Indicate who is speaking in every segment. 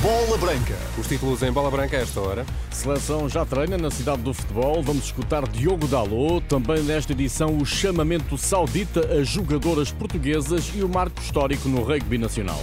Speaker 1: Bola Branca.
Speaker 2: Os títulos em bola branca a esta hora.
Speaker 3: Seleção já treina na cidade do futebol. Vamos escutar Diogo Dalot. Também nesta edição, o chamamento saudita a jogadoras portuguesas e o marco histórico no rugby nacional.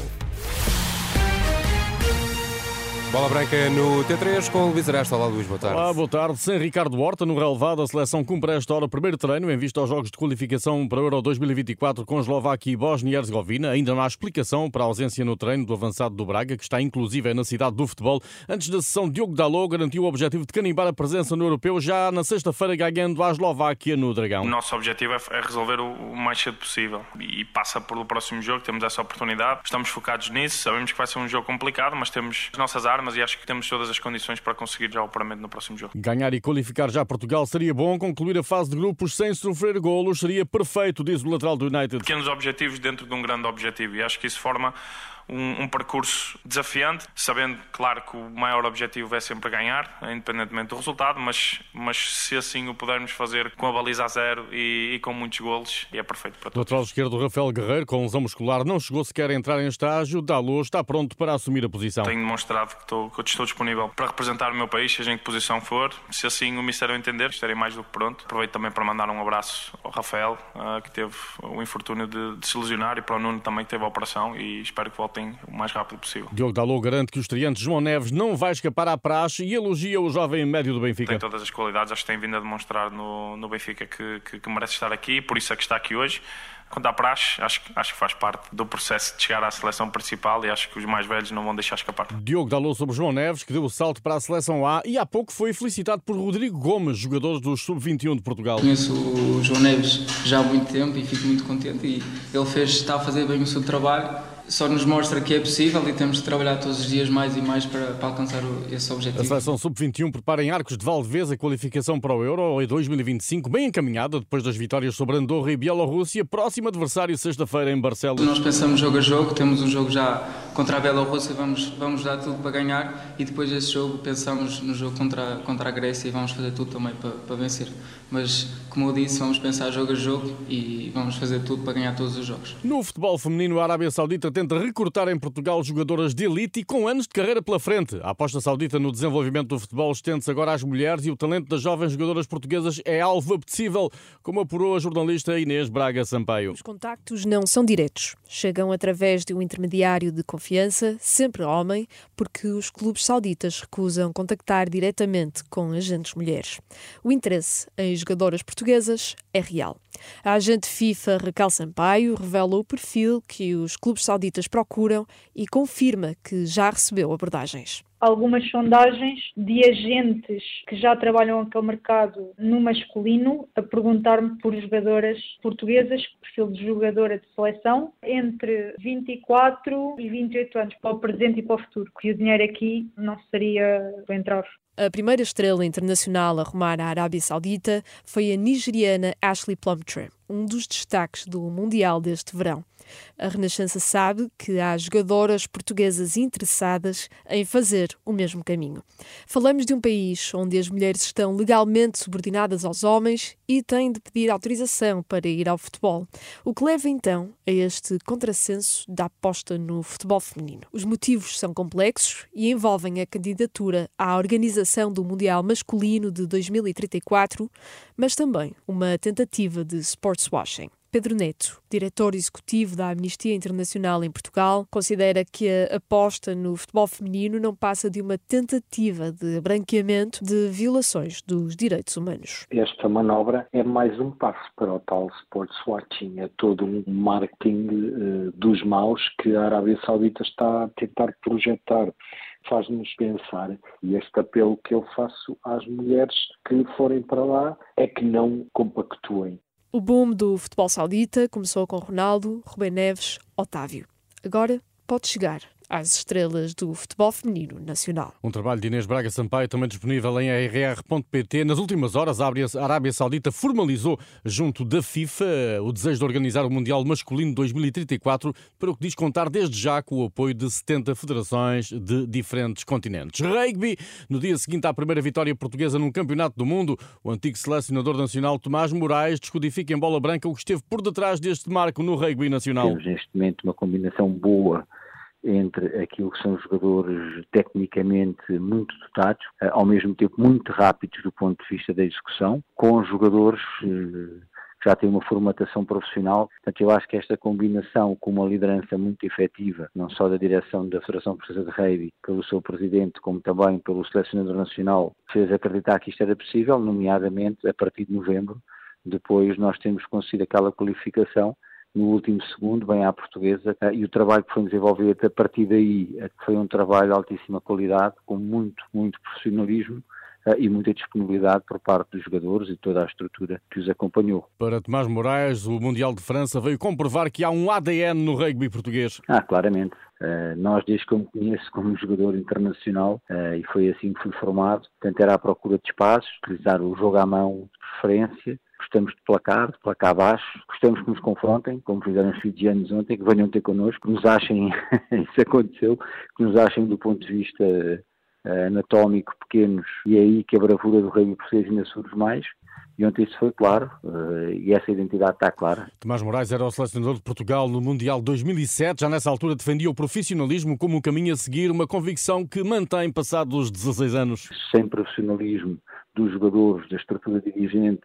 Speaker 2: Bola branca no T3 com o Luís Aresta. Olá, Luís, boa tarde.
Speaker 3: Olá, boa tarde. Sem Ricardo Horta, no relevado, a seleção cumpre a esta hora o primeiro treino em vista aos Jogos de Qualificação para o Euro 2024 com Eslováquia e Bósnia e Herzegovina. Ainda não há explicação para a ausência no treino do avançado do Braga, que está inclusive na cidade do futebol. Antes da sessão, Diogo Dalot garantiu o objetivo de canimbar a presença no Europeu já na sexta-feira, ganhando a Eslováquia no Dragão.
Speaker 4: O nosso objetivo é resolver o mais cedo possível e passa pelo próximo jogo, temos essa oportunidade. Estamos focados nisso, sabemos que vai ser um jogo complicado, mas temos as nossas armas e acho que temos todas as condições para conseguir já o apuramento no próximo jogo.
Speaker 3: Ganhar e qualificar já Portugal seria bom. Concluir a fase de grupos sem sofrer golos seria perfeito, diz o lateral do United.
Speaker 4: Pequenos objetivos dentro de um grande objetivo e acho que isso forma um, um, percurso desafiante, sabendo, claro, que o maior objetivo é sempre ganhar, independentemente do resultado, mas, mas se assim o pudermos fazer com a baliza a zero e, e com muitos golos, é perfeito para todos.
Speaker 3: Lateral esquerdo, Rafael Guerreiro, com lesão muscular, não chegou sequer a entrar em estágio. Dalô está pronto para assumir a posição.
Speaker 4: Tenho demonstrado que estou, que estou disponível para representar o meu país, seja em que posição for. Se assim o Ministério entender, estarei mais do que pronto. Aproveito também para mandar um abraço ao Rafael, uh, que teve o infortúnio de, de se lesionar, e para o Nuno também que teve a operação, e espero que volte voltem o mais rápido possível.
Speaker 3: Diogo Dalot garante que o estreante João Neves não vai escapar à praxe e elogia o jovem médio do Benfica.
Speaker 4: Tem todas as qualidades, acho que tem vindo a demonstrar no, no Benfica que, que, que merece estar aqui, por isso é que está aqui hoje. Quanto à praxe, acho, acho que faz parte do processo de chegar à seleção principal e acho que os mais velhos não vão deixar escapar.
Speaker 3: Diogo Dalot sobre João Neves, que deu o salto para a seleção A e há pouco foi felicitado por Rodrigo Gomes, jogador do Sub-21 de Portugal.
Speaker 5: Conheço o João Neves já há muito tempo e fico muito contente e ele fez, está a fazer bem o seu trabalho só nos mostra que é possível e temos de trabalhar todos os dias mais e mais para, para alcançar esse objetivo.
Speaker 3: A seleção sub-21 prepara em Arcos de Valdevez a qualificação para o Euro em 2025, bem encaminhada depois das vitórias sobre Andorra e Bielorrússia. Próximo adversário sexta-feira em Barcelona.
Speaker 5: Nós pensamos jogo a jogo, temos um jogo já contra a Bielorrússia, vamos, vamos dar tudo para ganhar e depois desse jogo pensamos no jogo contra, contra a Grécia e vamos fazer tudo também para, para vencer. Mas, como eu disse, vamos pensar jogo a jogo e vamos fazer tudo para ganhar todos os jogos.
Speaker 3: No futebol feminino, a Arábia Saudita tenta recrutar em Portugal jogadoras de elite e com anos de carreira pela frente. A aposta saudita no desenvolvimento do futebol estende-se agora às mulheres e o talento das jovens jogadoras portuguesas é alvo apetecível, como apurou a jornalista Inês Braga Sampaio.
Speaker 6: Os contactos não são diretos. Chegam através de um intermediário de confiança, sempre homem, porque os clubes sauditas recusam contactar diretamente com agentes mulheres. O interesse em jogadoras portuguesas é real. A agente FIFA Raquel Sampaio revela o perfil que os clubes sauditas procuram e confirma que já recebeu abordagens
Speaker 7: algumas sondagens de agentes que já trabalham aquele mercado no masculino a perguntar-me por jogadoras portuguesas, perfil de jogadora de seleção, entre 24 e 28 anos, para o presente e para o futuro, que o dinheiro aqui não seria para entrar.
Speaker 6: A primeira estrela internacional a rumar à Arábia Saudita foi a nigeriana Ashley Plumtree, um dos destaques do Mundial deste verão. A Renascença sabe que há jogadoras portuguesas interessadas em fazer o mesmo caminho. Falamos de um país onde as mulheres estão legalmente subordinadas aos homens e têm de pedir autorização para ir ao futebol, o que leva então a este contrassenso da aposta no futebol feminino. Os motivos são complexos e envolvem a candidatura à organização do Mundial Masculino de 2034, mas também uma tentativa de sportswashing. Pedro Neto, diretor executivo da Amnistia Internacional em Portugal, considera que a aposta no futebol feminino não passa de uma tentativa de branqueamento de violações dos direitos humanos.
Speaker 8: Esta manobra é mais um passo para o tal sports watching, é todo um marketing uh, dos maus que a Arábia Saudita está a tentar projetar. Faz-nos pensar, e este apelo que eu faço às mulheres que forem para lá é que não compactuem
Speaker 6: o boom do futebol saudita começou com Ronaldo, Rubem Neves, Otávio. Agora pode chegar às estrelas do futebol feminino nacional.
Speaker 3: Um trabalho de Inês Braga Sampaio, também disponível em rr.pt. Nas últimas horas, a Arábia Saudita formalizou, junto da FIFA, o desejo de organizar o Mundial Masculino 2034, para o que diz contar desde já com o apoio de 70 federações de diferentes continentes. Rugby, no dia seguinte à primeira vitória portuguesa num campeonato do mundo, o antigo selecionador nacional Tomás Moraes descodifica em bola branca o que esteve por detrás deste marco no rugby nacional.
Speaker 8: Temos neste momento uma combinação boa entre aquilo que são jogadores tecnicamente muito dotados, eh, ao mesmo tempo muito rápidos do ponto de vista da execução, com jogadores eh, que já têm uma formatação profissional. Portanto, eu acho que esta combinação com uma liderança muito efetiva, não só da direção da Federação Portuguesa de Rugby, pelo seu presidente, como também pelo selecionador nacional, fez acreditar que isto era possível, nomeadamente a partir de novembro, depois nós temos conseguido aquela qualificação no último segundo, bem à portuguesa, e o trabalho que foi desenvolvido a partir daí é foi um trabalho de altíssima qualidade, com muito, muito profissionalismo, eh, e muita disponibilidade por parte dos jogadores e toda a estrutura que os acompanhou.
Speaker 3: Para Tomás Moraes, o Mundial de França veio comprovar que há um ADN no rugby português.
Speaker 8: Ah, claramente. Nós, desde que eu me conheço como jogador internacional, e foi assim que fui formado, portanto era à procura de espaços, utilizar o jogo à mão de preferência, gostamos de placar, de placar baixo, gostamos que nos confrontem, como fizeram os fijianos ontem, que venham ter connosco, que nos achem, isso aconteceu, que nos achem do ponto de vista uh, anatómico pequenos, e é aí que a bravura do rei português ainda surge mais. E ontem isso foi claro, uh, e essa identidade está clara.
Speaker 3: Tomás Moraes era o selecionador de Portugal no Mundial 2007. Já nessa altura defendia o profissionalismo como um caminho a seguir, uma convicção que mantém passados 16 anos.
Speaker 8: Sem profissionalismo dos jogadores, da estrutura dirigente,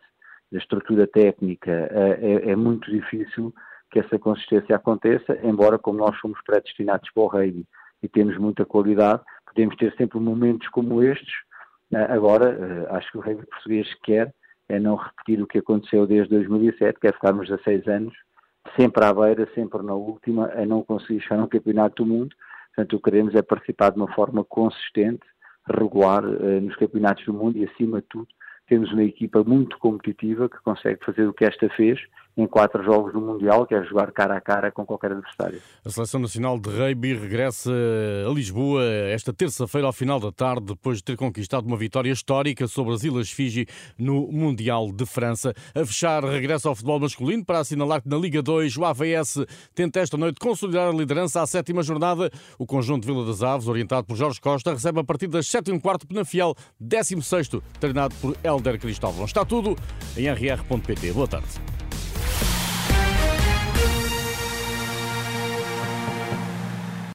Speaker 8: da estrutura técnica, é, é, é, muito difícil que essa consistência aconteça, embora como nós somos predestinados para o rugby e temos muita qualidade, podemos ter sempre momentos como estes. Agora, eh, acho que o rugby português quer é não repetir o que aconteceu desde 2007, quer ficarmos 16 anos, sempre à beira, sempre na última, a não conseguir chegar um campeonato do mundo. Portanto, o que queremos é participar de uma forma consistente, regular eh, nos campeonatos do mundo e, acima de tudo, temos uma equipa muito competitiva que consegue fazer o que esta fez em quatro jogos do Mundial, que é jogar cara a cara com qualquer adversário.
Speaker 3: A Seleção Nacional de Rugby regressa a Lisboa esta terça-feira ao final da tarde, depois de ter conquistado uma vitória histórica sobre as Ilhas Fiji no Mundial de França. A fechar, regressa ao futebol masculino para assinalar que na Liga 2 o AVS tenta esta noite consolidar a liderança à sétima jornada. O conjunto de Vila das Aves, orientado por Jorge Costa, recebe a partir das 7 h quarto Penafiel, 16º, treinado por Helder Cristóvão. Está tudo em rr.pt. Boa tarde.